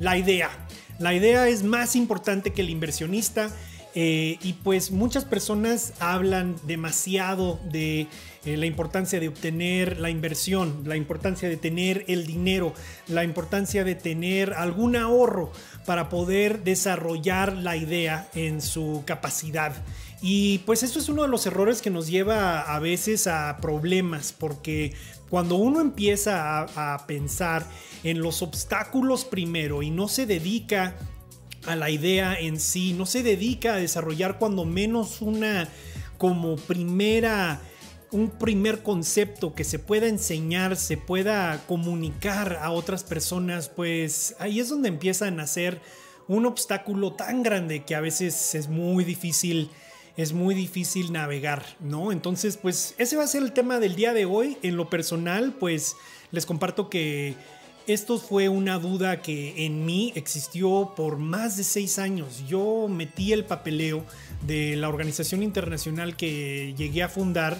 la idea. La idea es más importante que el inversionista. Eh, y pues muchas personas hablan demasiado de eh, la importancia de obtener la inversión, la importancia de tener el dinero, la importancia de tener algún ahorro para poder desarrollar la idea en su capacidad. Y pues eso es uno de los errores que nos lleva a veces a problemas, porque cuando uno empieza a, pensar en los obstáculos primero y no se dedica a la idea en sí, no se dedica a desarrollar cuando menos una como primera un primer concepto que se pueda enseñar, se pueda comunicar a otras personas, pues ahí es donde empiezan a ser un obstáculo tan grande que a veces es muy difícil es muy difícil navegar, ¿no? Entonces, pues ese va a ser el tema del día de hoy. En lo personal, pues les comparto que esto fue una duda que en mí existió por más de seis años. Yo metí el papeleo de la organización internacional que llegué a fundar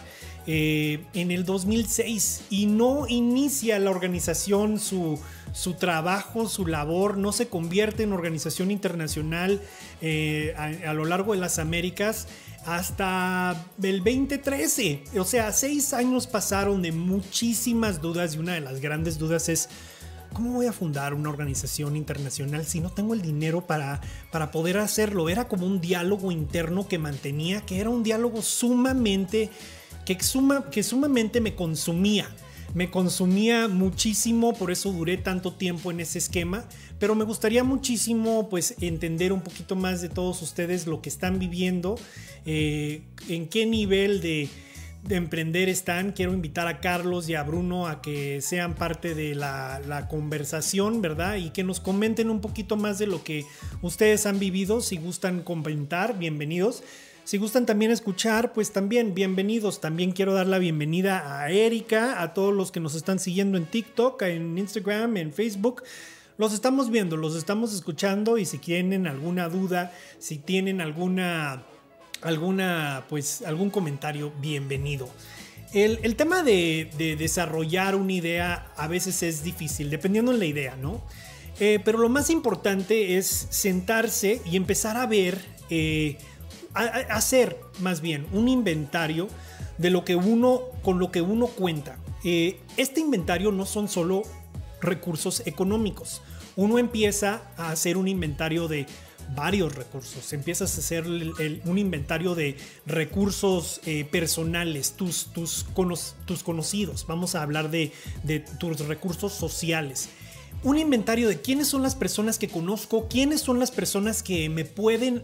eh, en el 2006 y no inicia la organización su, su trabajo, su labor, no se convierte en organización internacional eh, a, a lo largo de las Américas hasta el 2013. O sea, seis años pasaron de muchísimas dudas y una de las grandes dudas es, ¿cómo voy a fundar una organización internacional si no tengo el dinero para, para poder hacerlo? Era como un diálogo interno que mantenía, que era un diálogo sumamente, que, suma, que sumamente me consumía me consumía muchísimo, por eso duré tanto tiempo en ese esquema, pero me gustaría muchísimo pues entender un poquito más de todos ustedes lo que están viviendo, eh, en qué nivel de, emprender están. Quiero invitar a Carlos y a Bruno a que sean parte de la, la, conversación, ¿verdad? Y que nos comenten un poquito más de lo que ustedes han vivido. Si gustan comentar, bienvenidos. Si gustan también escuchar, pues también bienvenidos. También quiero dar la bienvenida a Erika, a todos los que nos están siguiendo en TikTok, en Instagram, en Facebook. Los estamos viendo, los estamos escuchando y si tienen alguna duda, si tienen alguna, alguna, pues algún comentario, bienvenido. El, tema de, desarrollar una idea a veces es difícil, dependiendo de la idea, ¿no? Eh, pero lo más importante es sentarse y empezar a ver eh, hacer más bien un inventario de lo que uno, con lo que uno cuenta. Eh, este inventario no son solo recursos económicos. Uno empieza a hacer un inventario de varios recursos. Empiezas a hacer un inventario de recursos eh, personales, tus, tus, tus, conocidos. Vamos a hablar de, tus recursos sociales un inventario de quiénes son las personas que conozco, quiénes son las personas que me pueden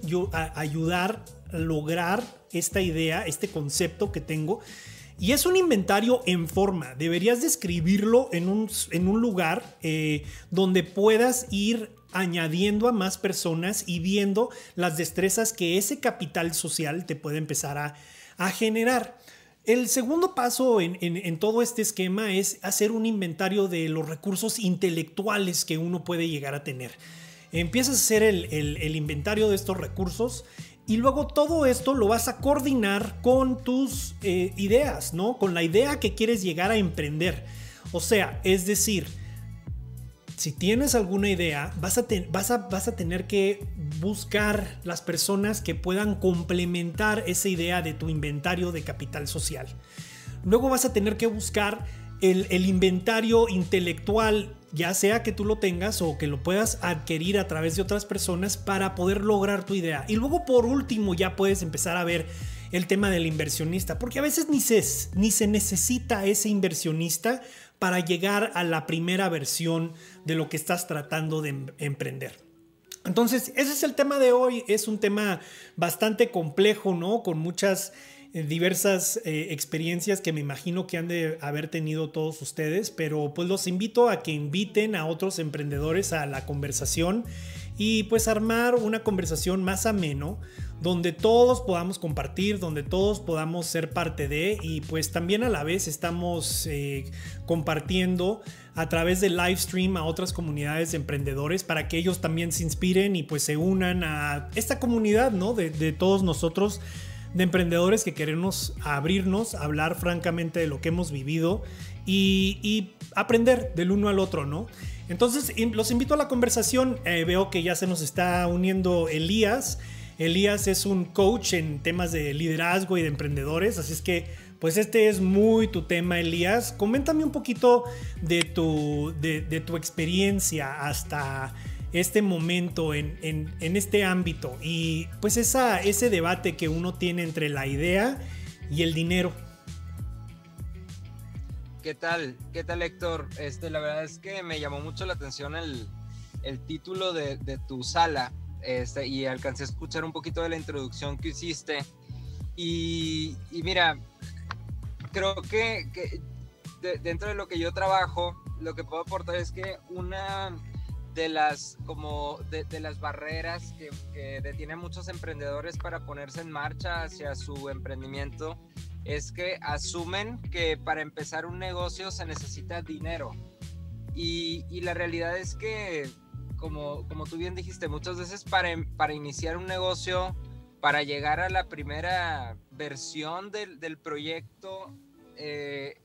ayudar lograr esta idea, este concepto que tengo. Y es un inventario en forma. Deberías describirlo en un, en un lugar eh, donde puedas ir añadiendo a más personas y viendo las destrezas que ese capital social te puede empezar a, a generar. El segundo paso en, todo este esquema es hacer un inventario de los recursos intelectuales que uno puede llegar a tener. Empiezas a hacer el, inventario de estos recursos y luego todo esto lo vas a coordinar con tus eh, ideas, ¿no? Con la idea que quieres llegar a emprender. O sea, es decir, si tienes alguna idea, vas a, vas, vas a, tener que buscar las personas que puedan complementar esa idea de tu inventario de capital social. Luego vas a tener que buscar el, el, inventario intelectual, ya sea que tú lo tengas o que lo puedas adquirir a través de otras personas para poder lograr tu idea. Y luego por último ya puedes empezar a ver el tema del inversionista, porque a veces ni se, ni se necesita ese inversionista para llegar a la primera versión de lo que estás tratando de em, emprender. Entonces, ese es el tema de hoy. Es un tema bastante complejo, ¿no? Con muchas diversas eh, experiencias que me imagino que han de haber tenido todos ustedes, pero pues los invito a que inviten a otros emprendedores a la conversación y pues armar una conversación más ameno donde todos podamos compartir, donde todos podamos ser parte de y pues también a la vez estamos eh, compartiendo a través de live stream a otras comunidades de emprendedores para que ellos también se inspiren y pues se unan a esta comunidad, ¿no? De, de todos nosotros de emprendedores que queremos abrirnos, hablar francamente de lo que hemos vivido y, aprender del uno al otro, ¿no? Entonces, los invito a la conversación. Eh, veo que ya se nos está uniendo Elías. Elías es un coach en temas de liderazgo y de emprendedores, así es que pues este es muy tu tema, Elías. Coméntame un poquito de tu, de, tu experiencia hasta este momento en, en, este ámbito y pues esa, ese debate que uno tiene entre la idea y el dinero. ¿Qué tal? ¿Qué tal, Héctor? Este, la verdad es que me llamó mucho la atención el, el título de, de, tu sala este, y alcancé a escuchar un poquito de la introducción que hiciste. Y, y mira, creo que, dentro de lo que yo trabajo, lo que puedo aportar es que una de las como de, las barreras que, que detiene a muchos emprendedores para ponerse en marcha hacia su emprendimiento es que asumen que para empezar un negocio se necesita dinero. Y, y la realidad es que, como, como tú bien dijiste, muchas veces para, para iniciar un negocio, para llegar a la primera versión del, del proyecto, eh,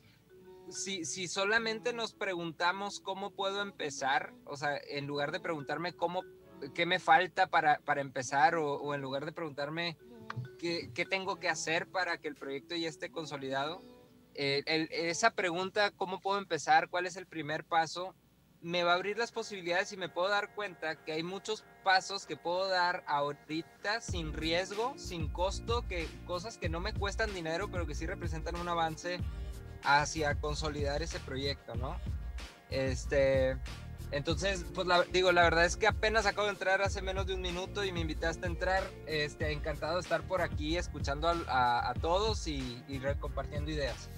si, si, solamente nos preguntamos cómo puedo empezar, o sea, en lugar de preguntarme cómo, qué me falta para, para empezar, o, en lugar de preguntarme qué, qué, tengo que hacer para que el proyecto ya esté consolidado, eh, esa pregunta, cómo puedo empezar, cuál es el primer paso, me va a abrir las posibilidades y me puedo dar cuenta que hay muchos pasos que puedo dar ahorita sin riesgo, sin costo, que cosas que no me cuestan dinero, pero que sí representan un avance hacia consolidar ese proyecto, ¿no? Este, entonces, pues digo, la verdad es que apenas acabo de entrar hace menos de un minuto y me invitaste a entrar. Este, encantado de estar por aquí escuchando a, todos y, y compartiendo ideas.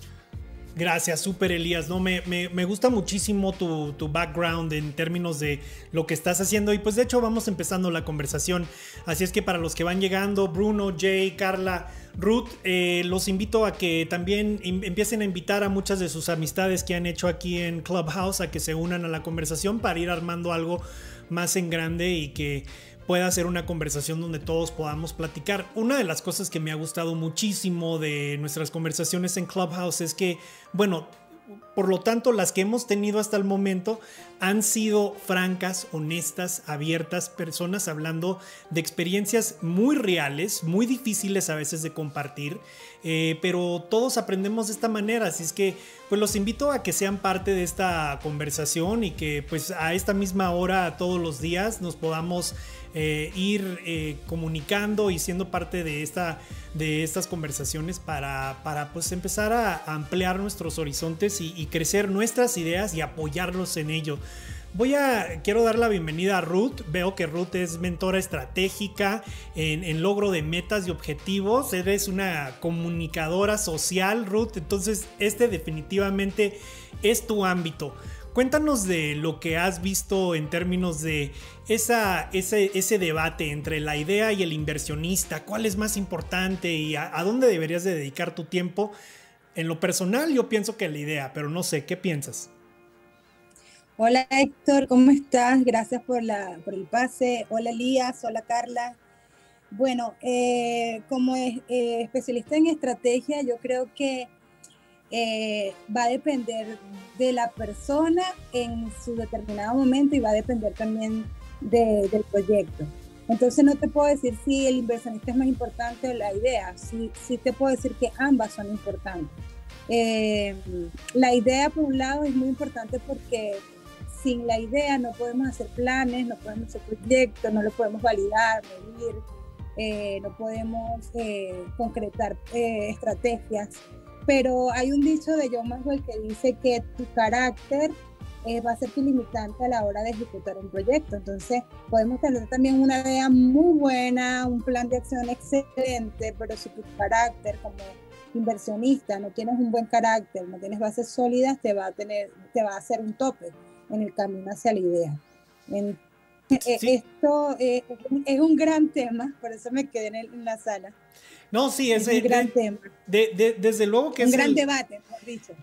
Gracias, super Elías. No, me, me, gusta muchísimo tu, tu, background en términos de lo que estás haciendo. Y pues de hecho vamos empezando la conversación. Así es que para los que van llegando, Bruno, Jay, Carla, Ruth, eh, los invito a que también empiecen a invitar a muchas de sus amistades que han hecho aquí en Clubhouse a que se unan a la conversación para ir armando algo más en grande y que pueda ser una conversación donde todos podamos platicar. Una de las cosas que me ha gustado muchísimo de nuestras conversaciones en Clubhouse es que, bueno, por lo tanto, las que hemos tenido hasta el momento han sido francas, honestas, abiertas, personas hablando de experiencias muy reales, muy difíciles a veces de compartir, eh, pero todos aprendemos de esta manera, así es que pues los invito a que sean parte de esta conversación y que pues a esta misma hora todos los días nos podamos eh, ir eh, comunicando y siendo parte de, esta, de estas conversaciones para, para pues empezar a, ampliar nuestros horizontes y, crecer nuestras ideas y apoyarlos en ello. Voy a, quiero dar la bienvenida a Ruth. Veo que Ruth es mentora estratégica en, en, logro de metas y objetivos. Eres una comunicadora social, Ruth. Entonces, este definitivamente es tu ámbito. Cuéntanos de lo que has visto en términos de esa, ese, ese, debate entre la idea y el inversionista. ¿Cuál es más importante y a, dónde deberías de dedicar tu tiempo? En lo personal yo pienso que la idea, pero no sé, ¿qué piensas? Hola Héctor, ¿cómo estás? Gracias por, la, por el pase. Hola Elías, hola Carla. Bueno, eh, como eh, especialista en estrategia, yo creo que eh, va a depender de la persona en su determinado momento y va a depender también del proyecto. Entonces no te puedo decir si el inversionista es más importante o la idea, sí, sí te puedo decir que ambas son importantes. Eh, la idea por un lado es muy importante porque sin la idea no podemos hacer planes, no podemos hacer proyectos, no lo podemos validar, medir, eh, no podemos concretar estrategias pero hay un dicho de John Maxwell que dice que tu carácter eh, va a ser tu limitante a la hora de ejecutar un proyecto. Entonces, podemos tener también una idea muy buena, un plan de acción excelente, pero si tu carácter como inversionista no tienes un buen carácter, no tienes bases sólidas, te va a, tener, te va a hacer un tope en el camino hacia la idea. Eh, esto eh, es un gran tema, por eso me quedé en la sala. No, sí, es, un gran tema. desde luego que un es. Un gran debate, mejor dicho.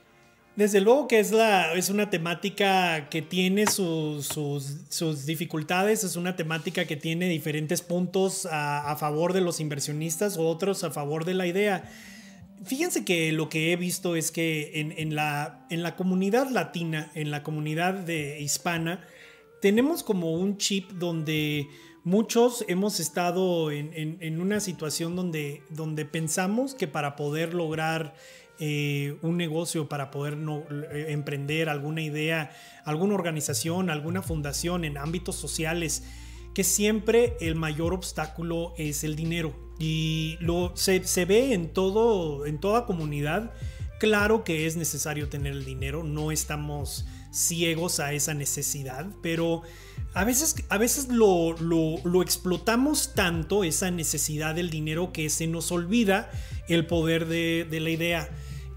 Desde luego que es, la, es una temática que tiene sus, sus, dificultades, es una temática que tiene diferentes puntos a, a, favor de los inversionistas, otros a favor de la idea. fíjense que lo que he visto es que en, la, en la comunidad latina, en la comunidad de hispana, tenemos como un chip donde muchos hemos estado en, una situación donde, donde pensamos que para poder lograr eh, un negocio, para poder eh, emprender alguna idea, alguna organización, alguna fundación en ámbitos sociales, que siempre el mayor obstáculo es el dinero. Y lo, se, se ve en, todo, en toda comunidad. Claro que es necesario tener el dinero, no estamos ciegos a esa necesidad, pero a veces, a veces lo, lo, explotamos tanto, esa necesidad del dinero, que se nos olvida el poder de, de la idea.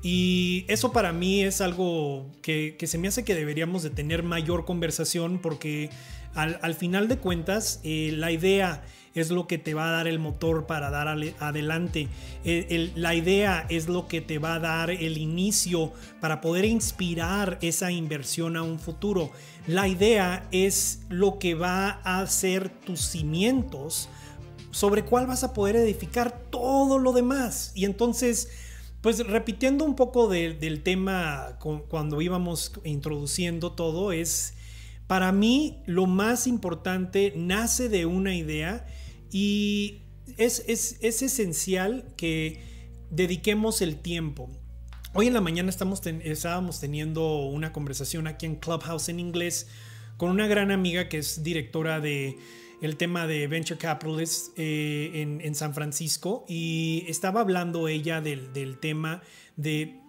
Y eso para mí es algo que, que, se me hace que deberíamos de tener mayor conversación porque al, al final de cuentas eh, la idea es lo que te va a dar el motor para dar adelante. la idea es lo que te va a dar el inicio para poder inspirar esa inversión a un futuro. La idea es lo que va a hacer tus cimientos sobre cuál vas a poder edificar todo lo demás. Y entonces, pues repitiendo un poco del tema cuando íbamos introduciendo todo, es para mí lo más importante nace de una idea y es, esencial que dediquemos el tiempo. Hoy en la mañana estábamos teniendo una conversación aquí en Clubhouse en inglés con una gran amiga que es directora de el tema de Venture Capitalists eh, en, San Francisco y estaba hablando ella del, del tema de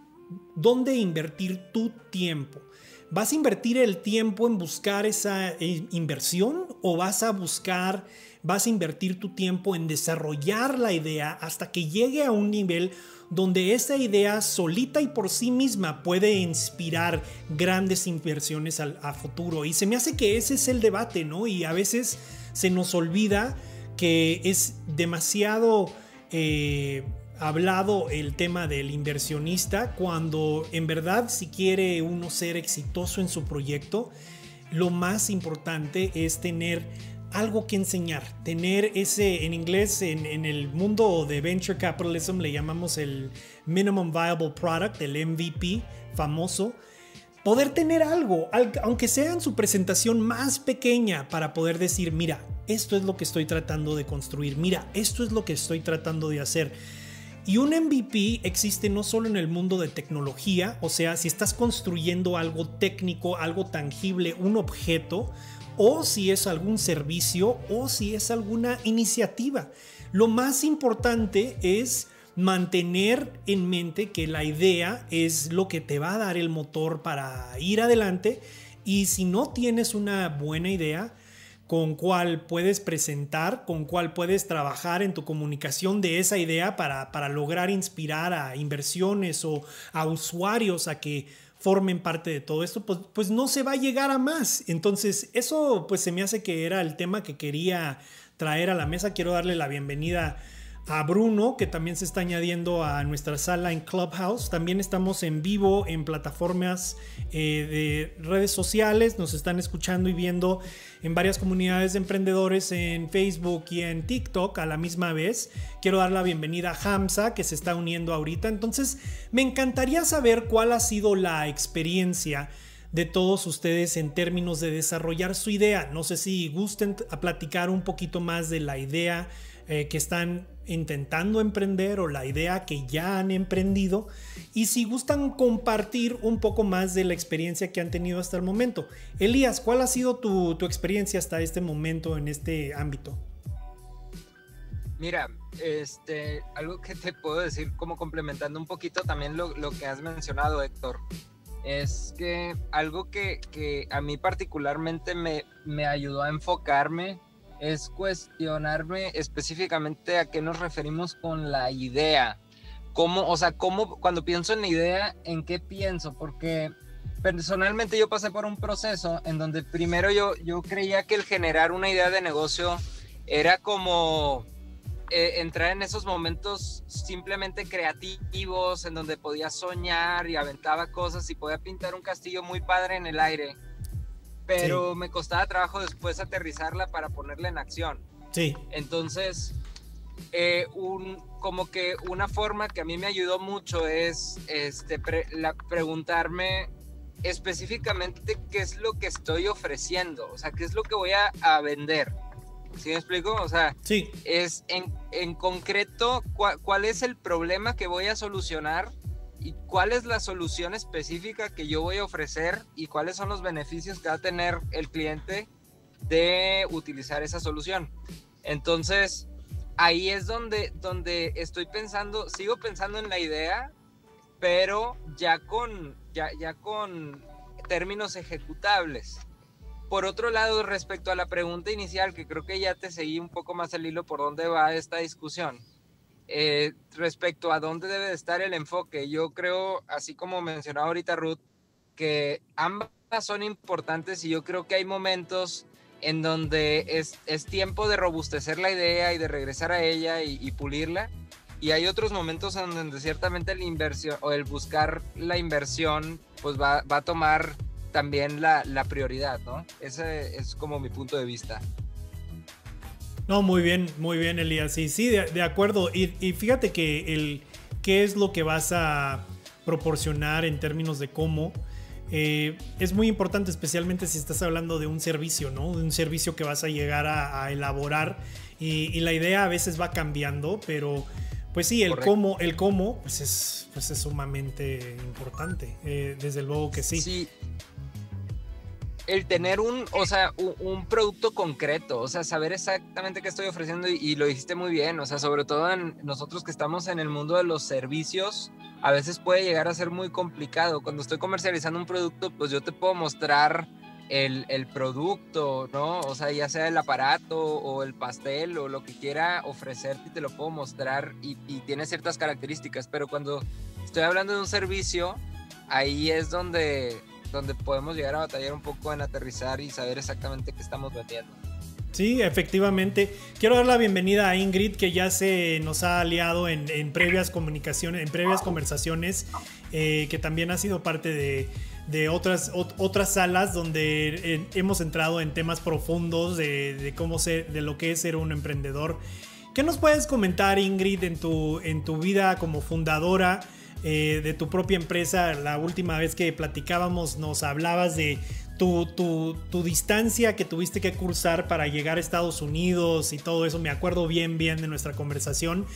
dónde invertir tu tiempo. ¿Vas a invertir el tiempo en buscar esa eh, inversión o vas a buscar vas a invertir tu tiempo en desarrollar la idea hasta que llegue a un nivel donde esa idea solita y por sí misma puede inspirar grandes inversiones a, futuro. Y se me hace que ese es el debate, ¿no? Y a veces se nos olvida que es demasiado eh, hablado el tema del inversionista cuando en verdad si quiere uno ser exitoso en su proyecto, lo más importante es tener algo que enseñar, tener ese, en inglés, en, el mundo de venture capitalism le llamamos el minimum viable product, el MVP famoso, poder tener algo, aunque sea en su presentación más pequeña, para poder decir, mira, esto es lo que estoy tratando de construir, mira, esto es lo que estoy tratando de hacer. Y un MVP existe no solo en el mundo de tecnología, o sea, si estás construyendo algo técnico, algo tangible, un objeto, o si es algún servicio o si es alguna iniciativa. Lo más importante es mantener en mente que la idea es lo que te va a dar el motor para ir adelante y si no tienes una buena idea con cuál puedes presentar, con cuál puedes trabajar en tu comunicación de esa idea para, para lograr inspirar a inversiones o a usuarios a que formen parte de todo esto, pues, pues no se va a llegar a más. Entonces, eso pues se me hace que era el tema que quería traer a la mesa. Quiero darle la bienvenida a Bruno, que también se está añadiendo a nuestra sala en Clubhouse. También estamos en vivo en plataformas eh, de redes sociales. Nos están escuchando y viendo en varias comunidades de emprendedores en Facebook y en TikTok a la misma vez. Quiero dar la bienvenida a Hamza, que se está uniendo ahorita. Entonces, me encantaría saber cuál ha sido la experiencia de todos ustedes en términos de desarrollar su idea. No sé si gusten a platicar un poquito más de la idea eh, que están intentando emprender o la idea que ya han emprendido y si gustan compartir un poco más de la experiencia que han tenido hasta el momento. Elías, ¿cuál ha sido tu, experiencia hasta este momento en este ámbito? Mira, este, algo que te puedo decir como complementando un poquito también lo, que has mencionado, Héctor, es que algo que, que a mí particularmente me, me ayudó a enfocarme es cuestionarme específicamente a qué nos referimos con la idea. ¿Cómo, o sea, cómo, cuando pienso en la idea, en qué pienso? Porque personalmente yo pasé por un proceso en donde primero yo, yo creía que el generar una idea de negocio era como eh, entrar en esos momentos simplemente creativos, en donde podía soñar y aventaba cosas y podía pintar un castillo muy padre en el aire pero me costaba trabajo después aterrizarla para ponerla en acción. Sí. Entonces, eh, un, como que una forma que a mí me ayudó mucho es este, preguntarme específicamente qué es lo que estoy ofreciendo, o sea, qué es lo que voy a, vender. ¿Sí me explico? O sea, sí. es en, en concreto cuál es el problema que voy a solucionar y cuál es la solución específica que yo voy a ofrecer y cuáles son los beneficios que va a tener el cliente de utilizar esa solución. Entonces, ahí es donde, donde estoy pensando, sigo pensando en la idea, pero ya con, ya, ya con términos ejecutables. Por otro lado, respecto a la pregunta inicial, que creo que ya te seguí un poco más el hilo por dónde va esta discusión, eh, respecto a dónde debe de estar el enfoque, yo creo, así como mencionaba ahorita Ruth, que ambas son importantes y yo creo que hay momentos en donde es, es tiempo de robustecer la idea y de regresar a ella y, pulirla. Y hay otros momentos en donde ciertamente la inversión o el buscar la inversión pues va, va a tomar también la, la, prioridad, ¿no? Ese es como mi punto de vista. No, muy bien, muy bien, Elías. Sí, sí, de, de acuerdo. Y, y, fíjate que el qué es lo que vas a proporcionar en términos de cómo eh, es muy importante, especialmente si estás hablando de un servicio, ¿no? De un servicio que vas a llegar a, elaborar y, la idea a veces va cambiando, pero pues sí, el cómo, el cómo, pues es, pues es sumamente importante. Eh, desde luego que sí. Sí. El tener un, o sea, un, producto concreto, o sea, saber exactamente qué estoy ofreciendo y, lo dijiste muy bien, o sea, sobre todo en nosotros que estamos en el mundo de los servicios, a veces puede llegar a ser muy complicado. Cuando estoy comercializando un producto, pues yo te puedo mostrar el, el, producto, ¿no? O sea, ya sea el aparato o el pastel o lo que quiera ofrecerte, te lo puedo mostrar y tiene ciertas características, pero cuando estoy hablando de un servicio, ahí es donde, donde podemos llegar a batallar un poco en aterrizar y saber exactamente qué estamos vendiendo. Sí, efectivamente. Quiero dar la bienvenida a Ingrid, que ya se nos ha aliado en, previas comunicaciones, en previas conversaciones, eh, que también ha sido parte de, otras, otras salas donde eh, hemos entrado en temas profundos de, cómo ser, de lo que es ser un emprendedor. ¿Qué nos puedes comentar, Ingrid, en tu, en tu vida como fundadora? Eh, de tu propia empresa. La última vez que platicábamos nos hablabas de tu, distancia que tuviste que cursar para llegar a Estados Unidos y todo eso, me acuerdo bien, bien de nuestra conversación.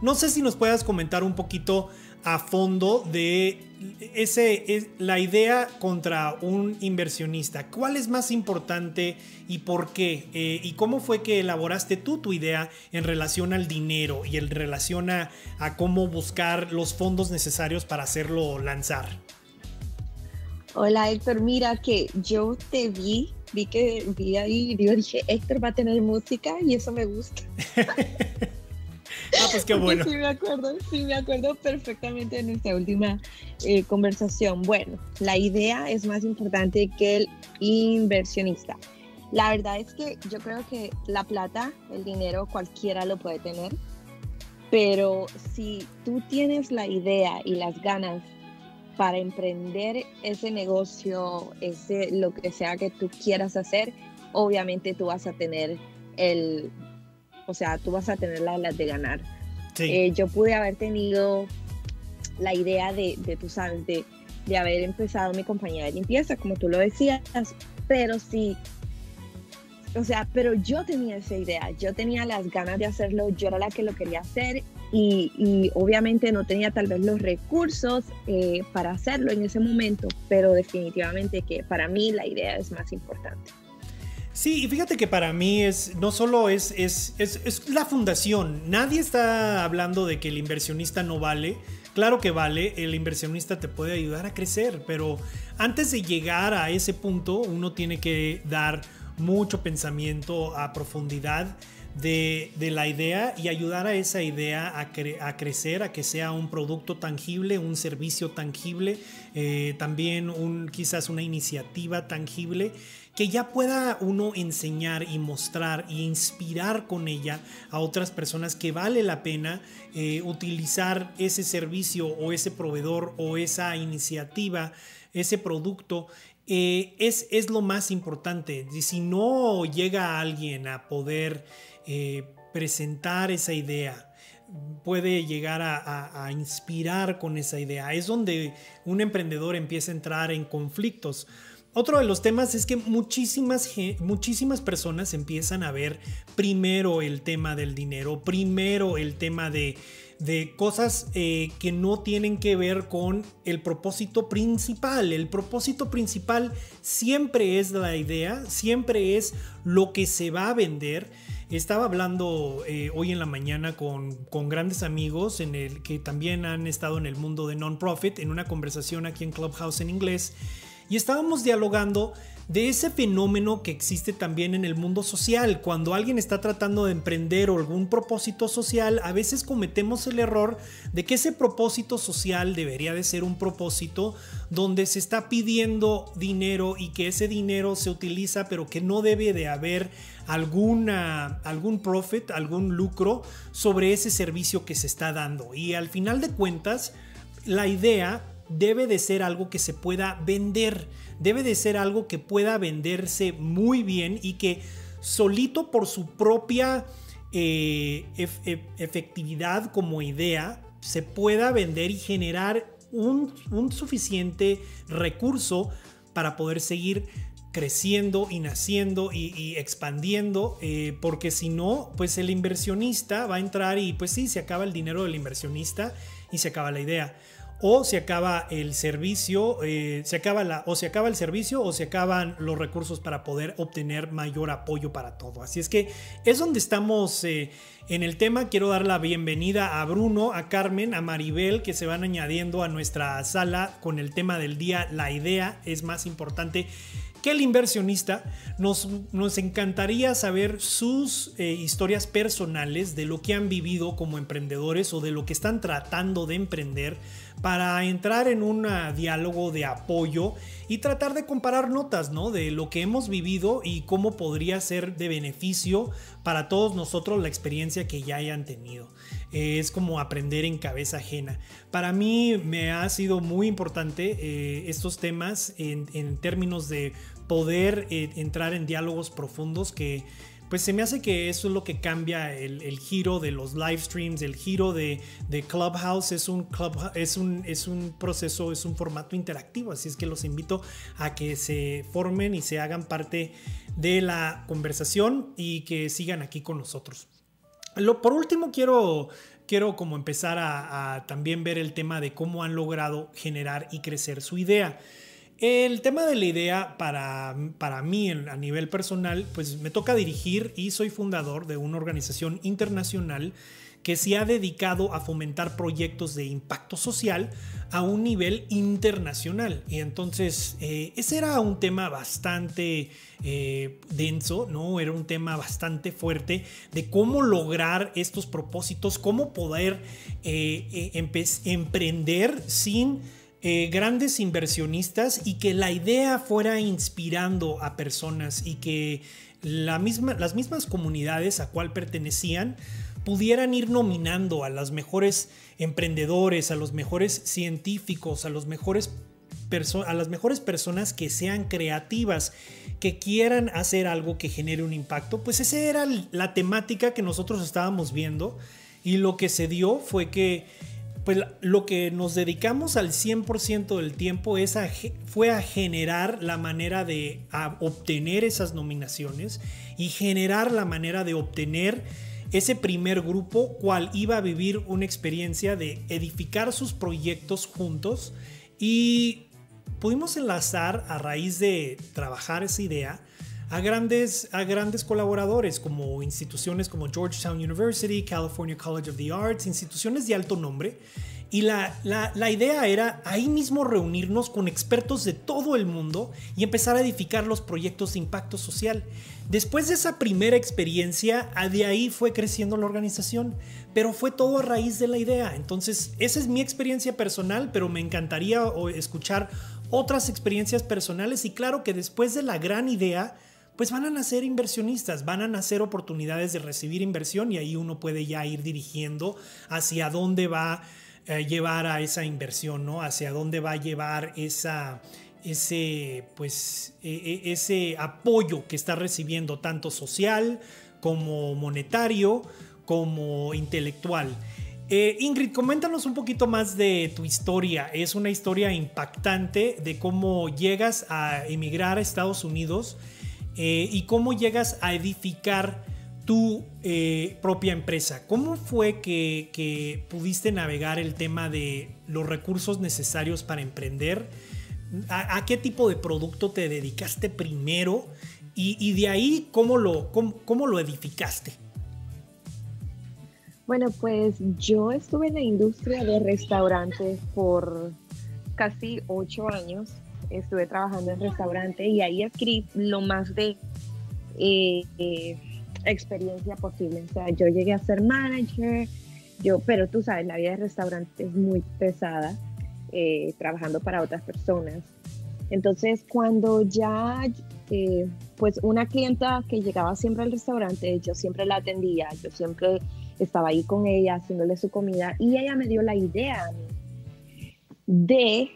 No sé si nos puedas comentar un poquito a fondo de ese, la idea contra un inversionista. ¿Cuál es más importante y por qué? Eh, ¿Y cómo fue que elaboraste tú tu idea en relación al dinero y en relación a cómo buscar los fondos necesarios para hacerlo lanzar? Hola Héctor, mira que yo te vi, vi que vi ahí yo dije, Héctor va a tener música y eso me gusta. ah, pues qué bueno. Sí, me acuerdo, sí, me acuerdo perfectamente de nuestra última eh, conversación. Bueno, la idea es más importante que el inversionista. La verdad es que yo creo que la plata, el dinero, cualquiera lo puede tener, pero si tú tienes la idea y las ganas para emprender ese negocio, ese lo que sea que tú quieras hacer, obviamente tú vas a tener el, o sea, tú vas a tener las de ganar. Eh, yo pude haber tenido la idea de, de tú sabes, de, de haber empezado mi compañía de limpieza, como tú lo decías, pero sí, o sea, pero yo tenía esa idea, yo tenía las ganas de hacerlo, yo era la que lo quería hacer y, obviamente no tenía tal vez los recursos eh, para hacerlo en ese momento, pero definitivamente que para mí la idea es más importante. Sí, y fíjate que para mí es no solo es, es, es, es la fundación, nadie está hablando de que el inversionista no vale, claro que vale, el inversionista te puede ayudar a crecer, pero antes de llegar a ese punto uno tiene que dar mucho pensamiento a profundidad de, la idea y ayudar a esa idea a, crecer, a que sea un producto tangible, un servicio tangible, eh, también un, quizás una iniciativa tangible que ya pueda uno enseñar y mostrar e inspirar con ella a otras personas que vale la pena eh, utilizar ese servicio o ese proveedor o esa iniciativa, ese producto eh, es, es, lo más importante. Y si no llega alguien a poder eh, presentar esa idea, puede llegar a, inspirar con esa idea. Es donde un emprendedor empieza a entrar en conflictos. Otro de los temas es que muchísimas, muchísimas personas empiezan a ver primero el tema del dinero, primero el tema de, de cosas eh, que no tienen que ver con el propósito principal. El propósito principal siempre es la idea, siempre es lo que se va a vender. Estaba hablando eh, hoy en la mañana con, con, grandes amigos en el, que también han estado en el mundo de non-profit en una conversación aquí en Clubhouse en inglés y estábamos dialogando de ese fenómeno que existe también en el mundo social. Cuando alguien está tratando de emprender algún propósito social, a veces cometemos el error de que ese propósito social debería de ser un propósito donde se está pidiendo dinero y que ese dinero se utiliza, pero que no debe de haber alguna, algún profit, algún lucro sobre ese servicio que se está dando. Y al final de cuentas, la idea debe de ser algo que se pueda vender, debe de ser algo que pueda venderse muy bien y que solito por su propia eh, efectividad como idea se pueda vender y generar un, suficiente recurso para poder seguir creciendo y naciendo y, expandiendo, eh, porque si no, pues el inversionista va a entrar y pues sí, se acaba el dinero del inversionista y se acaba la idea o se acaba el servicio, eh, se acaba la, o se acaba el servicio o se acaban los recursos para poder obtener mayor apoyo para todo. Así es que es donde estamos eh, en el tema. Quiero dar la bienvenida a Bruno, a Carmen, a Maribel, que se van añadiendo a nuestra sala con el tema del día. La idea es más importante que el inversionista. Nos, nos encantaría saber sus eh, historias personales de lo que han vivido como emprendedores o de lo que están tratando de emprender para entrar en un diálogo de apoyo y tratar de comparar notas, ¿no? De lo que hemos vivido y cómo podría ser de beneficio para todos nosotros la experiencia que ya hayan tenido. es como aprender en cabeza ajena. Para mí me ha sido muy importante eh, estos temas en, términos de poder eh, entrar en diálogos profundos que pues se me hace que eso es lo que cambia el, giro de los live streams, el giro de, Clubhouse es un, club, es, un, es un proceso, es un formato interactivo, así es que los invito a que se formen y se hagan parte de la conversación y que sigan aquí con nosotros. Lo, por último, quiero, quiero como empezar a también ver el tema de cómo han logrado generar y crecer su idea. El tema de la idea para, para mí a nivel personal, pues me toca dirigir y soy fundador de una organización internacional que se ha dedicado a fomentar proyectos de impacto social a un nivel internacional. Y entonces eh, ese era un tema bastante eh, denso, ¿no? Era un tema bastante fuerte de cómo lograr estos propósitos, cómo poder eh, emprender sin eh, grandes inversionistas y que la idea fuera inspirando a personas y que la misma, las mismas comunidades a cual pertenecían pudieran ir nominando a las mejores emprendedores, a los mejores científicos, a, los mejores a las mejores personas que sean creativas, que quieran hacer algo que genere un impacto, pues esa era la temática que nosotros estábamos viendo y lo que se dio fue que pues lo que nos dedicamos al 100% del tiempo fue a generar la manera de obtener esas nominaciones y generar la manera de obtener ese primer grupo cual iba a vivir una experiencia de edificar sus proyectos juntos y pudimos enlazar a raíz de trabajar esa idea a grandes, a grandes colaboradores como instituciones como Georgetown University, California College of the Arts, instituciones de alto nombre. Y la, la, idea era ahí mismo reunirnos con expertos de todo el mundo y empezar a edificar los proyectos de impacto social. Después de esa primera experiencia, de ahí fue creciendo la organización, pero fue todo a raíz de la idea. Entonces, esa es mi experiencia personal, pero me encantaría escuchar otras experiencias personales y claro que después de la gran idea, pues van a nacer inversionistas, van a nacer oportunidades de recibir inversión y ahí uno puede ya ir dirigiendo hacia dónde va a eh, llevar a esa inversión, ¿no? Hacia dónde va a llevar esa, ese, pues, e, e, ese apoyo que está recibiendo tanto social como monetario como intelectual. Eh, Ingrid, coméntanos un poquito más de tu historia. Es una historia impactante de cómo llegas a emigrar a Estados Unidos eh, y cómo llegas a edificar tu eh, propia empresa. ¿Cómo fue que, pudiste navegar el tema de los recursos necesarios para emprender? ¿A, qué tipo de producto te dedicaste primero? Y, de ahí, ¿cómo lo, cómo lo edificaste? Bueno, pues yo estuve en la industria de restaurantes por casi ocho años. Estuve trabajando en restaurante y ahí adquirí lo más de eh, eh, experiencia posible. O sea, yo llegué a ser manager, yo, pero tú sabes, la vida de restaurante es muy pesada, eh, trabajando para otras personas. Entonces, cuando ya, pues una clienta que llegaba siempre al restaurante, yo siempre la atendía, yo siempre estaba ahí con ella haciéndole su comida y ella me dio la idea de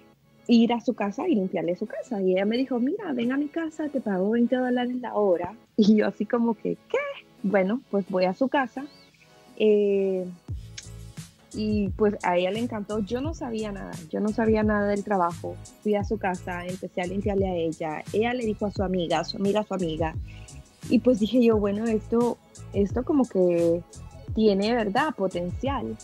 ir a su casa y limpiarle su casa. Y ella me dijo, mira, ven a mi casa, te pago 20 dólares la hora. Y yo así como que, ¿qué? Bueno, pues voy a su casa. Eh, y pues a ella le encantó. Yo no sabía nada, yo no sabía nada del trabajo. Fui a su casa, empecé a limpiarle a ella. Ella le dijo a su amiga, a su amiga, a su amiga. Y pues dije yo, bueno, esto, esto como que tiene, ¿verdad?, potencial.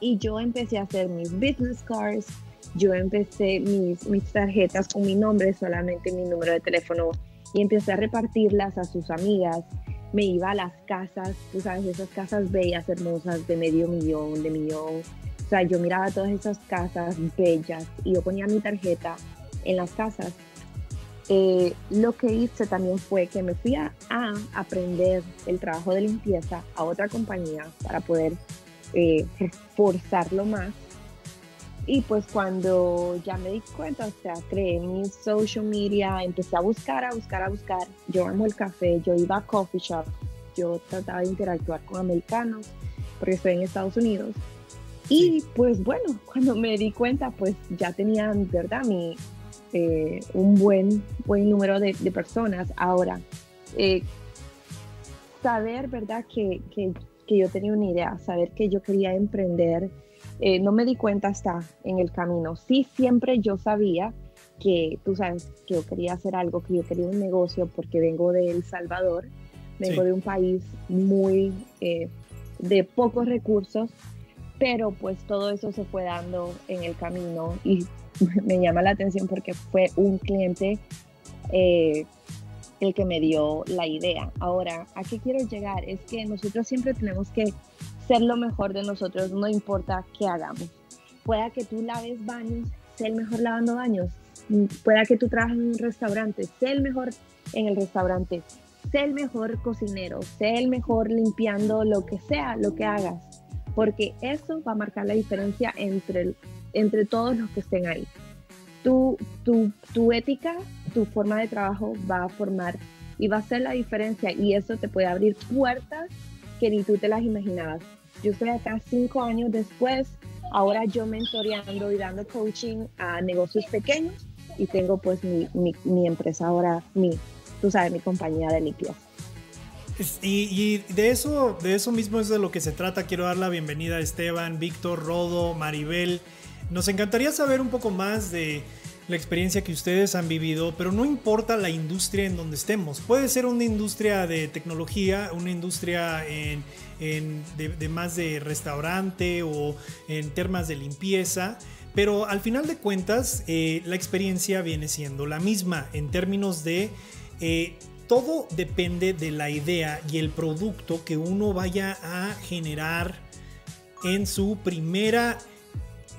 Y yo empecé a hacer mis business cards, yo empecé mis, mis tarjetas con mi nombre, solamente mi número de teléfono, y empecé a repartirlas a sus amigas. Me iba a las casas, tú sabes, esas casas bellas, hermosas, de medio millón, de millón. O sea, yo miraba todas esas casas bellas y yo ponía mi tarjeta en las casas eh, lo que hice también fue que me fui a, aprender el trabajo de limpieza a otra compañía para poder eh, forzarlo más. Y pues cuando ya me di cuenta, o sea, creé mi social media, empecé a buscar, a buscar, a buscar. Yo amo el café, yo iba a coffee shop, yo trataba de interactuar con americanos porque estoy en Estados Unidos. Y pues bueno, cuando me di cuenta, pues ya tenían, ¿verdad? Mi, eh, un buen, buen número de, personas. Ahora, eh, saber, ¿verdad? Que, que, yo tenía una idea, saber que yo quería emprender, eh, no me di cuenta hasta en el camino. Sí, siempre yo sabía que, tú sabes, que yo quería hacer algo, que yo quería un negocio porque vengo de El Salvador, vengo de un país muy de pocos recursos, pero pues todo eso se fue dando en el camino y me llama la atención porque fue un cliente eh, el que me dio la idea. Ahora, ¿a qué quiero llegar? Es que nosotros siempre tenemos que ser lo mejor de nosotros, no importa qué hagamos. Pueda que tú laves baños, sé el mejor lavando baños. Pueda que tú trabajes en un restaurante, sé el mejor en el restaurante. Sé el mejor cocinero, sé el mejor limpiando lo que sea, lo que hagas. Porque eso va a marcar la diferencia entre entre todos los que estén ahí. Tu, tu, tu ética, tu forma de trabajo va a formar y va a ser la diferencia y eso te puede abrir puertas que ni tú te las imaginabas. Yo estoy acá cinco años después, ahora yo mentoreando y dando coaching a negocios pequeños y tengo pues mi, mi, mi empresa ahora, mi, tú sabes, mi compañía de limpieza. Y, y, de eso, de eso mismo es de lo que se trata. Quiero dar la bienvenida a Esteban, Víctor, Rodo, Maribel. Nos encantaría saber un poco más de la experiencia que ustedes han vivido, pero no importa la industria en donde estemos. Puede ser una industria de tecnología, una industria en, de, más de restaurante o en temas de limpieza. Pero al final de cuentas, eh, la experiencia viene siendo la misma en términos de eh, todo depende de la idea y el producto que uno vaya a generar en su primera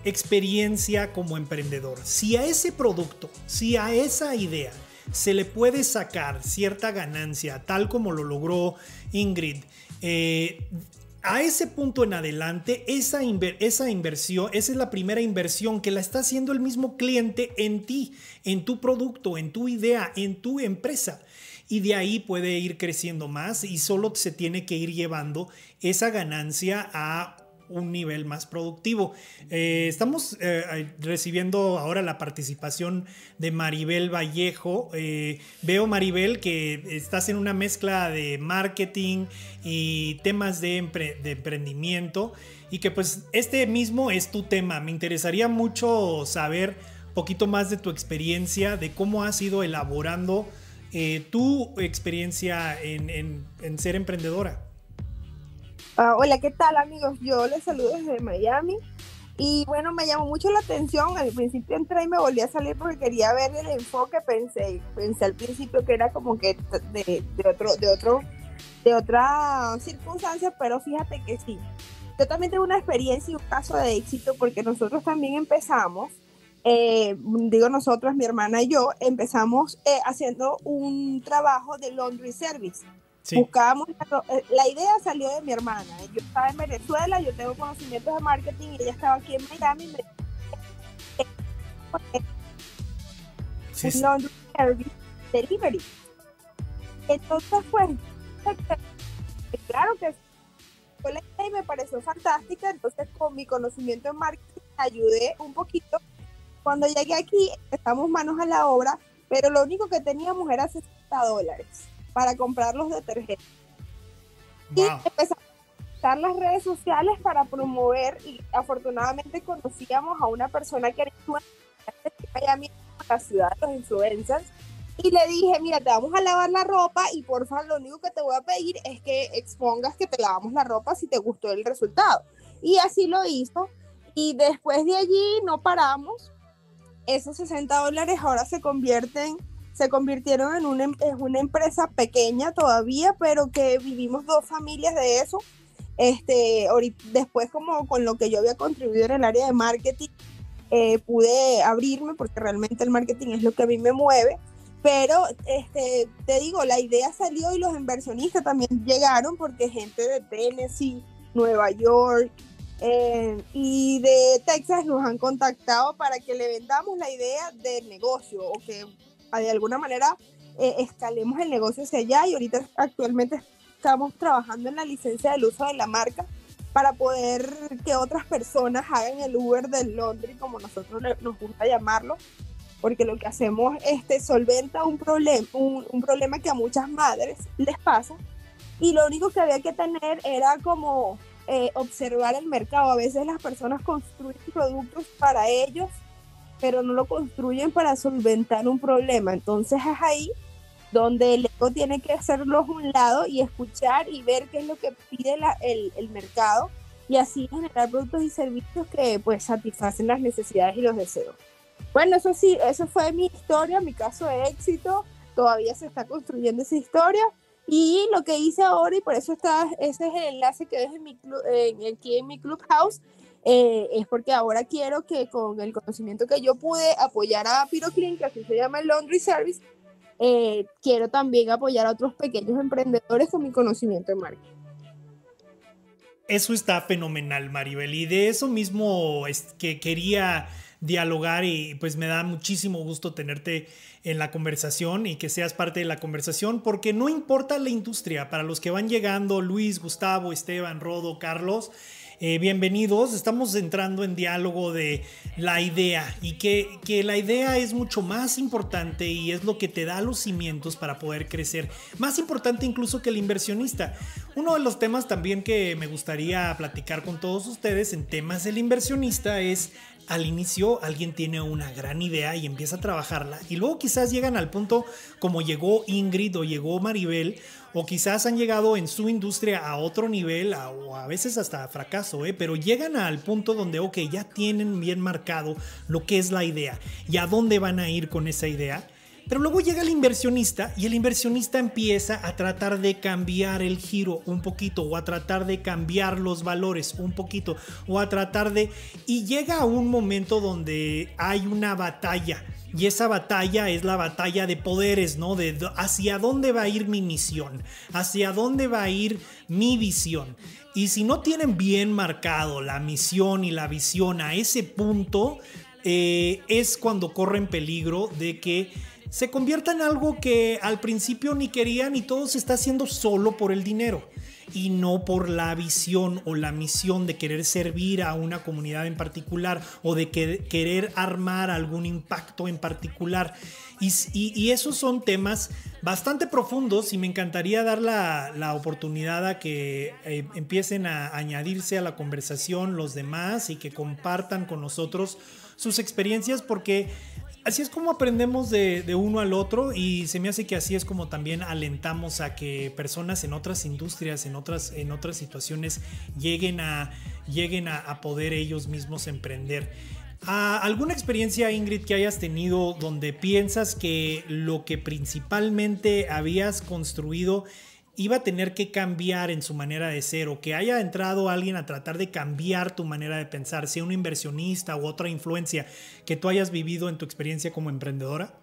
experiencia como emprendedor. Si a ese producto, si a esa idea se le puede sacar cierta ganancia, tal como lo logró Ingrid, eh, a ese punto en adelante, esa, esa inversión, esa es la primera inversión que la está haciendo el mismo cliente en ti, en tu producto, en tu idea, en tu empresa. Y de ahí puede ir creciendo más y solo se tiene que ir llevando esa ganancia a un nivel más productivo. Eh, estamos eh, recibiendo ahora la participación de Maribel Vallejo. Eh, veo, Maribel, que estás en una mezcla de marketing y temas de, emprendimiento y que pues este mismo es tu tema. Me interesaría mucho saber un poquito más de tu experiencia, de cómo has ido elaborando tu experiencia en, ser emprendedora. Ah, hola, ¿qué tal amigos? Yo les saludo desde Miami y bueno, me llamó mucho la atención. Al principio entré y me volví a salir porque quería ver el enfoque. Pensé, pensé al principio que era como que de, otro, de otro, de otra circunstancia, pero fíjate que sí. Yo también tengo una experiencia y un caso de éxito porque nosotros también empezamos eh, digo nosotros, mi hermana y yo, empezamos eh, haciendo un trabajo de laundry service. Buscábamos, eh, la, idea salió de mi hermana. Yo estaba en Venezuela, yo tengo conocimientos de marketing y ella estaba aquí en Miami. un laundry service delivery. Entonces, pues, claro que y me pareció fantástica. Entonces, con mi conocimiento en marketing, ayudé un poquito cuando llegué aquí, estamos manos a la obra, pero lo único que teníamos era 60 dólares para comprar los detergentes. Y empezamos a usar las redes sociales para promover y afortunadamente conocíamos a una persona que era influencer la ciudad de los influencers y le dije, mira, te vamos a lavar la ropa y por favor lo único que te voy a pedir es que expongas que te lavamos la ropa si te gustó el resultado. Y así lo hizo. Y después de allí no paramos esos 60 dólares ahora se convierten, se convirtieron en una, en una empresa pequeña todavía, pero que vivimos dos familias de eso. Este, después como con lo que yo había contribuido en el área de marketing, eh, pude abrirme porque realmente el marketing es lo que a mí me mueve. Pero este, te digo, la idea salió y los inversionistas también llegaron porque gente de Tennessee, Nueva York, eh, y de Texas nos han contactado para que le vendamos la idea del negocio o que de alguna manera eh, escalemos el negocio hacia allá y ahorita actualmente estamos trabajando en la licencia del uso de la marca para poder que otras personas hagan el Uber del laundry como nosotros nos gusta llamarlo porque lo que hacemos este solventa un problema un, un problema que a muchas madres les pasa y lo único que había que tener era como eh, observar el mercado. A veces las personas construyen productos para ellos, pero no lo construyen para solventar un problema. Entonces es ahí donde el ego tiene que hacerlo a un lado y escuchar y ver qué es lo que pide el, el, mercado y así generar productos y servicios que pues satisfacen las necesidades y los deseos. Bueno, eso sí, eso fue mi historia, mi caso de éxito. Todavía se está construyendo esa historia y lo que hice ahora, y por eso está, ese es el enlace que dejo en mi aquí en mi Clubhouse, eh, es porque ahora quiero que con el conocimiento que yo pude apoyar a Piroclean, que así se llama el Laundry Service, eh, quiero también apoyar a otros pequeños emprendedores con mi conocimiento en marketing. Eso está fenomenal, Maribel. Y de eso mismo es que quería dialogar y pues me da muchísimo gusto tenerte en la conversación y que seas parte de la conversación, porque no importa la industria, para los que van llegando, Luis, Gustavo, Esteban, Rodo, Carlos, eh, bienvenidos. Estamos entrando en diálogo de la idea y que, que, la idea es mucho más importante y es lo que te da los cimientos para poder crecer. Más importante incluso que el inversionista. Uno de los temas también que me gustaría platicar con todos ustedes en temas del inversionista es al inicio alguien tiene una gran idea y empieza a trabajarla y luego quizás llegan al punto como llegó Ingrid o llegó Maribel o quizás han llegado en su industria a otro nivel o a veces hasta fracaso, ¿eh? pero llegan al punto donde, ok, ya tienen bien marcado lo que es la idea y a dónde van a ir con esa idea pero luego llega el inversionista y el inversionista empieza a tratar de cambiar el giro un poquito o a tratar de cambiar los valores un poquito o a tratar de... Y llega a un momento donde hay una batalla. Y esa batalla es la batalla de poderes, ¿no? De hacia dónde va a ir mi misión, hacia dónde va a ir mi visión. Y si no tienen bien marcado la misión y la visión a ese punto, eh, es cuando corren peligro de que se convierta en algo que al principio ni querían y todo se está haciendo solo por el dinero. y no por la visión o la misión de querer servir a una comunidad en particular o de querer armar algún impacto en particular. Y, esos son temas bastante profundos y me encantaría dar la, oportunidad a que eh, empiecen a añadirse a la conversación los demás y que compartan con nosotros sus experiencias porque así es como aprendemos de, uno al otro y se me hace que así es como también alentamos a que personas en otras industrias, en otras, en otras situaciones lleguen a, lleguen a poder ellos mismos emprender. ¿Alguna experiencia, Ingrid, que hayas tenido donde piensas que lo que principalmente habías construido iba a tener que cambiar en su manera de ser o que haya entrado alguien a tratar de cambiar tu manera de pensar, sea un inversionista u otra influencia que tú hayas vivido en tu experiencia como emprendedora?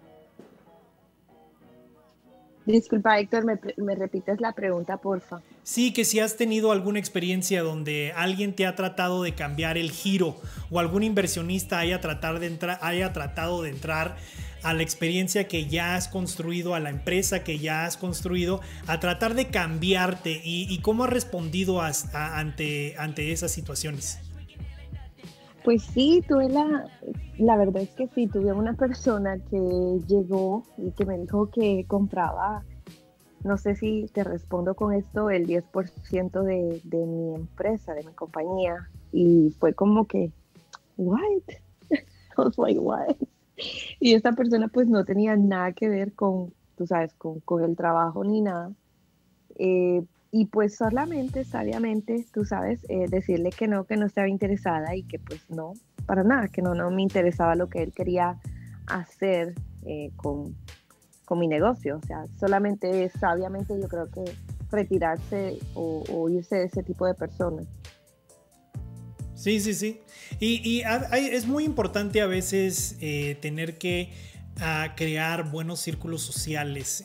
Disculpa, Héctor, ¿me, repites la pregunta, porfa? Sí, que si has tenido alguna experiencia donde alguien te ha tratado de cambiar el giro o algún inversionista haya, de entrar, haya tratado de entrar a la experiencia que ya has construido, a la empresa que ya has construido, a tratar de cambiarte y, cómo has respondido ante, ante esas situaciones. Pues sí, tuve la, la verdad es que sí, tuve una persona que llegó y que me dijo que compraba, no sé si te respondo con esto, el 10% de, de mi empresa, de mi compañía. Y fue como que, what? I was like, what? Y esta persona pues no tenía nada que ver con, tú sabes, con, con el trabajo ni nada. Eh, y pues solamente, sabiamente, tú sabes, eh, decirle que no, que no estaba interesada y que pues no, para nada, que no, no me interesaba lo que él quería hacer eh, con, con, mi negocio. O sea, solamente sabiamente yo creo que retirarse o, irse de ese tipo de personas. Sí, sí, sí. Y, es muy importante a veces eh, tener que ah, crear buenos círculos sociales.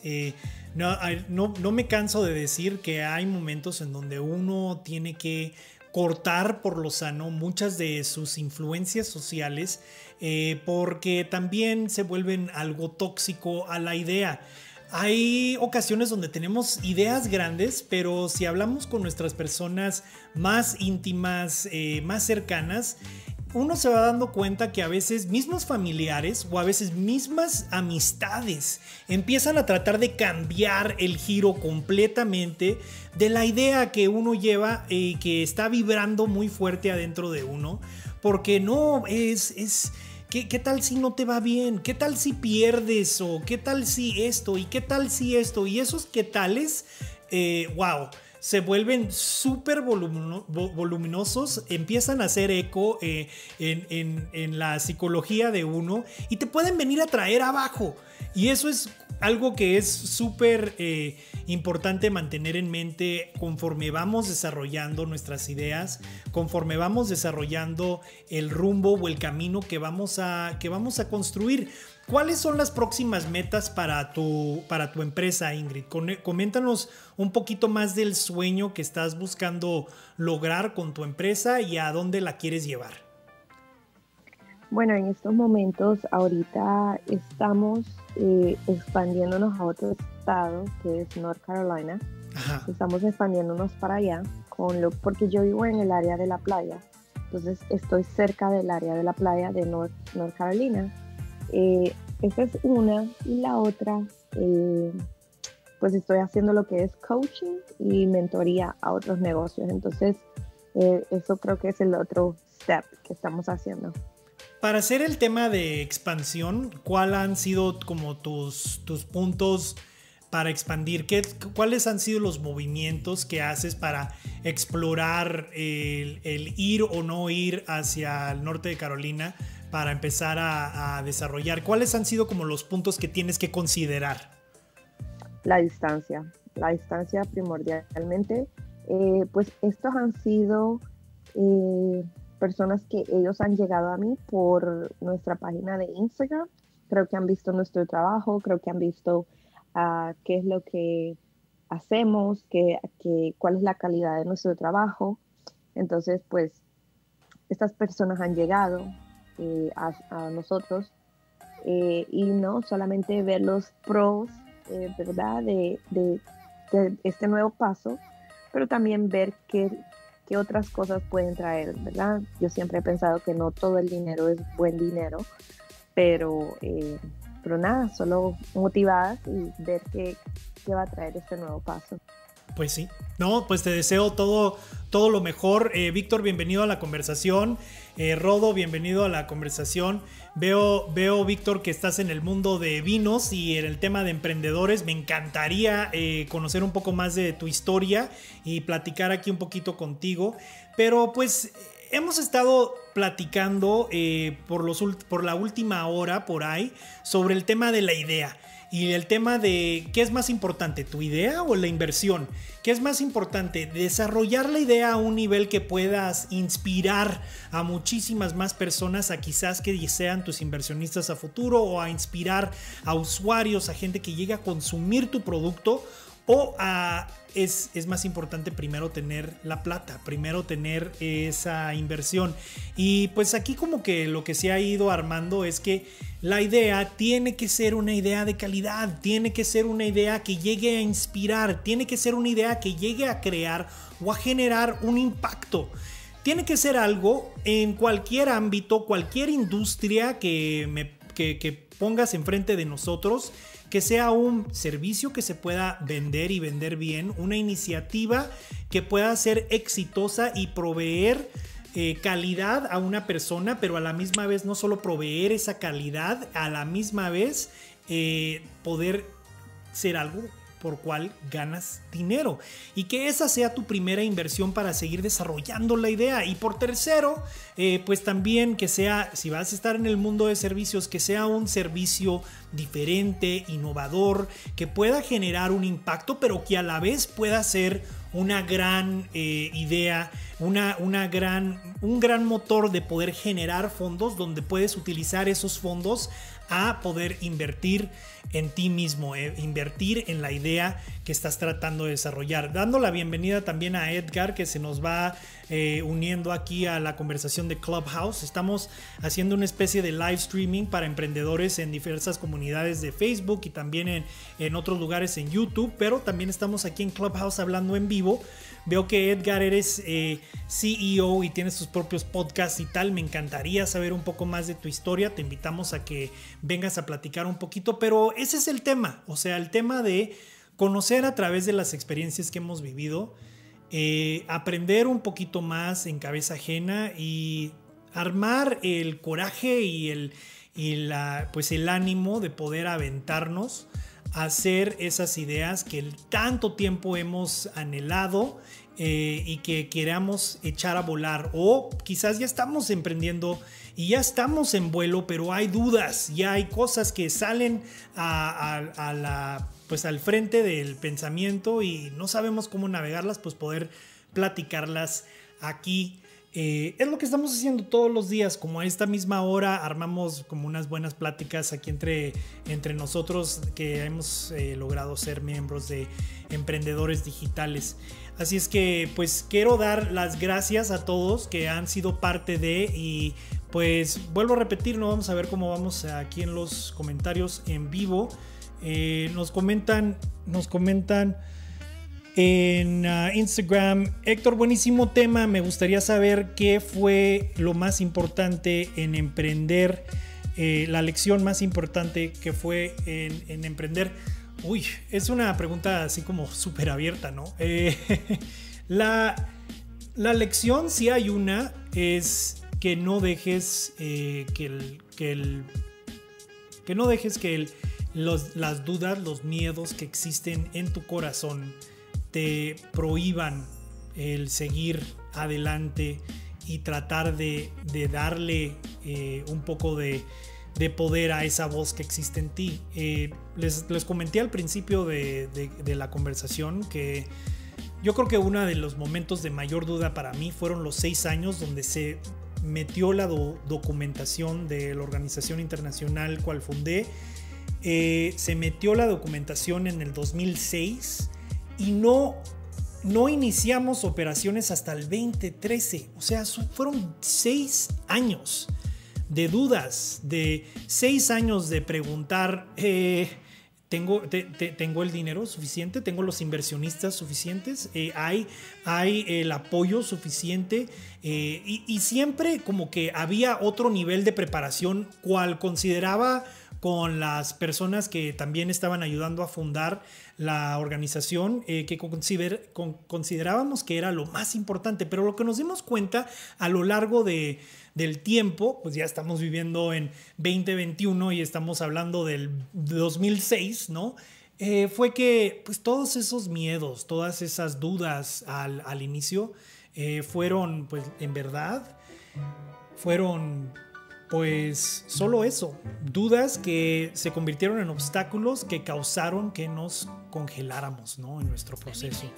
No, no, me canso de decir que hay momentos en donde uno tiene que cortar por lo sano muchas de sus influencias sociales eh, porque también se vuelven algo tóxico a la idea. Hay ocasiones donde tenemos ideas grandes, pero si hablamos con nuestras personas más íntimas, eh, más cercanas, uno se va dando cuenta que a veces mismos familiares o a veces mismas amistades empiezan a tratar de cambiar el giro completamente de la idea que uno lleva y eh, que está vibrando muy fuerte adentro de uno. Porque no, es, es, ¿qué, tal si no te va bien? ¿Qué tal si pierdes? ¿O qué tal si esto? ¿Y qué tal si esto? Y esos qué tales, eh, wow se vuelven súper voluminosos, empiezan a hacer eco eh, en, la psicología de uno y te pueden venir a traer abajo. Y eso es algo que es súper eh, importante mantener en mente conforme vamos desarrollando nuestras ideas, conforme vamos desarrollando el rumbo o el camino que vamos a, que vamos a construir. ¿Cuáles son las próximas metas para tu, para tu empresa, Ingrid? Coméntanos un poquito más del sueño que estás buscando lograr con tu empresa y a dónde la quieres llevar. Bueno, en estos momentos ahorita estamos eh, expandiéndonos a otro estado que es North Carolina. Estamos expandiéndonos para allá con lo, porque yo vivo en el área de la playa. Entonces estoy cerca del área de la playa de North, North Carolina eh, esa es una. Y la otra, eh, pues estoy haciendo lo que es coaching y mentoría a otros negocios. Entonces, eh, eso creo que es el otro step que estamos haciendo. Para hacer el tema de expansión, ¿cuáles han sido como tus, tus puntos para expandir? ¿Qué, ¿Cuáles han sido los movimientos que haces para explorar el ir o no ir hacia el norte de Carolina? Para empezar a, desarrollar? ¿Cuáles han sido como los puntos que tienes que considerar? La distancia, la distancia primordialmente. Eh, pues estos han sido eh, personas que ellos han llegado a mí por nuestra página de Instagram. Creo que han visto nuestro trabajo, creo que han visto uh, qué es lo que hacemos, qué, cuál es la calidad de nuestro trabajo. Entonces, pues, estas personas han llegado, eh, a, nosotros eh, y no solamente ver los pros, eh, ¿verdad? De, de, este nuevo paso, pero también ver qué, qué otras cosas pueden traer, ¿verdad? Yo siempre he pensado que no todo el dinero es buen dinero, pero, pero nada, solo motivadas y ver qué, qué va a traer este nuevo paso. Pues sí. No, pues te deseo todo, todo lo mejor. Eh, Víctor, bienvenido a la conversación. Eh, Rodo, bienvenido a la conversación. Veo, veo, Víctor, que estás en el mundo de vinos y en el tema de emprendedores. Me encantaría eh, conocer un poco más de tu historia y platicar aquí un poquito contigo. Pero pues hemos estado platicando por, los, por la última hora por ahí sobre el tema de la idea y el tema de qué es más importante, tu idea o la inversión. ¿Qué es más importante? Desarrollar la idea a un nivel que puedas inspirar a muchísimas más personas, a quizás que sean tus inversionistas a futuro o a inspirar a usuarios, a gente que llegue a consumir tu producto o a es, más importante primero tener la plata, primero tener esa inversión. Y pues aquí como que lo que se ha ido armando es que la idea tiene que ser una idea de calidad, tiene que ser una idea que llegue a inspirar, tiene que ser una idea que llegue a crear o a generar un impacto. Tiene que ser algo en cualquier ámbito, cualquier industria que, me, que pongas enfrente de nosotros que sea un servicio que se pueda vender y vender bien, una iniciativa que pueda ser exitosa y proveer eh, calidad a una persona, pero a la misma vez no solo proveer esa calidad, a la misma vez eh, poder ser algo por cual ganas dinero. Y que esa sea tu primera inversión para seguir desarrollando la idea. Y por tercero eh, pues también que sea si vas a estar en el mundo de servicios que sea un servicio diferente innovador que pueda generar un impacto pero que a la vez pueda ser una gran eh, idea una, una gran, un gran motor de poder generar fondos donde puedes utilizar esos fondos a poder invertir en ti mismo, eh, invertir en la idea que estás tratando de desarrollar. Dando la bienvenida también a Edgar que se nos va eh, uniendo aquí a la conversación de Clubhouse. Estamos haciendo una especie de live streaming para emprendedores en diversas comunidades de Facebook y también en, en otros lugares en YouTube, pero también estamos aquí en Clubhouse hablando en vivo Veo que Edgar eres eh, CEO y tienes tus propios podcasts y tal. Me encantaría saber un poco más de tu historia. Te invitamos a que vengas a platicar un poquito, pero ese es el tema. O sea, el tema de conocer a través de las experiencias que hemos vivido, eh, aprender un poquito más en cabeza ajena y armar el coraje y el, la, pues el ánimo de poder aventarnos hacer esas ideas que tanto tiempo hemos anhelado eh, y que queramos echar a volar. O quizás ya estamos emprendiendo y ya estamos en vuelo pero hay dudas ya hay cosas que salen a, la pues al frente del pensamiento y no sabemos cómo navegarlas pues poder platicarlas aquí eh, es lo que estamos haciendo todos los días, como a esta misma hora armamos como unas buenas pláticas aquí entre, entre nosotros que hemos eh, logrado ser miembros de emprendedores digitales. Así es que pues quiero dar las gracias a todos que han sido parte de y pues vuelvo a repetir, no vamos a ver cómo vamos aquí en los comentarios en vivo. Eh, nos comentan, nos comentan en uh, Instagram. Héctor, buenísimo tema. Me gustaría saber qué fue lo más importante en emprender, eh, la lección más importante que fue en, emprender. Uy, es una pregunta así como súper abierta, ¿no? Eh, la, lección, si hay una, es que no dejes que el, que el que no dejes que las dudas, los miedos que existen en tu corazón te prohíban el seguir adelante y tratar de, darle eh, un poco de, poder a esa voz que existe en ti. Eh, les, comenté al principio de, la conversación que yo creo que uno de los momentos de mayor duda para mí fueron los seis años donde se metió la documentación de la organización internacional cual fundé. Eh, se metió la documentación en el 2006 y no, no iniciamos operaciones hasta el 2013. O sea, fueron seis años de dudas, de seis años de preguntar, eh, tengo, tengo el dinero suficiente, tengo los inversionistas suficientes, eh, hay, hay el apoyo suficiente y, siempre como que había otro nivel de preparación cual consideraba con las personas que también estaban ayudando a fundar la organización eh, que considerábamos que era lo más importante, pero lo que nos dimos cuenta a lo largo de, del tiempo, pues ya estamos viviendo en 2021 y estamos hablando del 2006, ¿no? Eh, fue que pues todos esos miedos, todas esas dudas al, al inicio eh, fueron pues en verdad, fueron pues solo eso, dudas que se convirtieron en obstáculos que causaron que nos congeláramos ¿no? en nuestro proceso.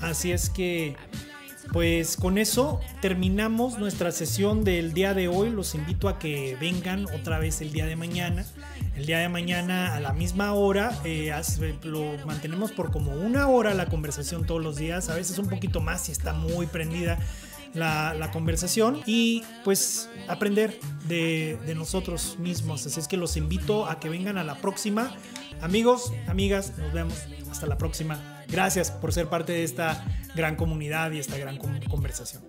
Así es que, pues con eso terminamos nuestra sesión del día de hoy. Los invito a que vengan otra vez el día de mañana. El día de mañana a la misma hora, eh, lo mantenemos por como una hora la conversación todos los días, a veces un poquito más si está muy prendida la, conversación y pues aprender de, de, nosotros mismos. Así es que los invito a que vengan a la próxima. Amigos, amigas, nos vemos hasta la próxima. Gracias por ser parte de esta gran comunidad y esta gran conversación.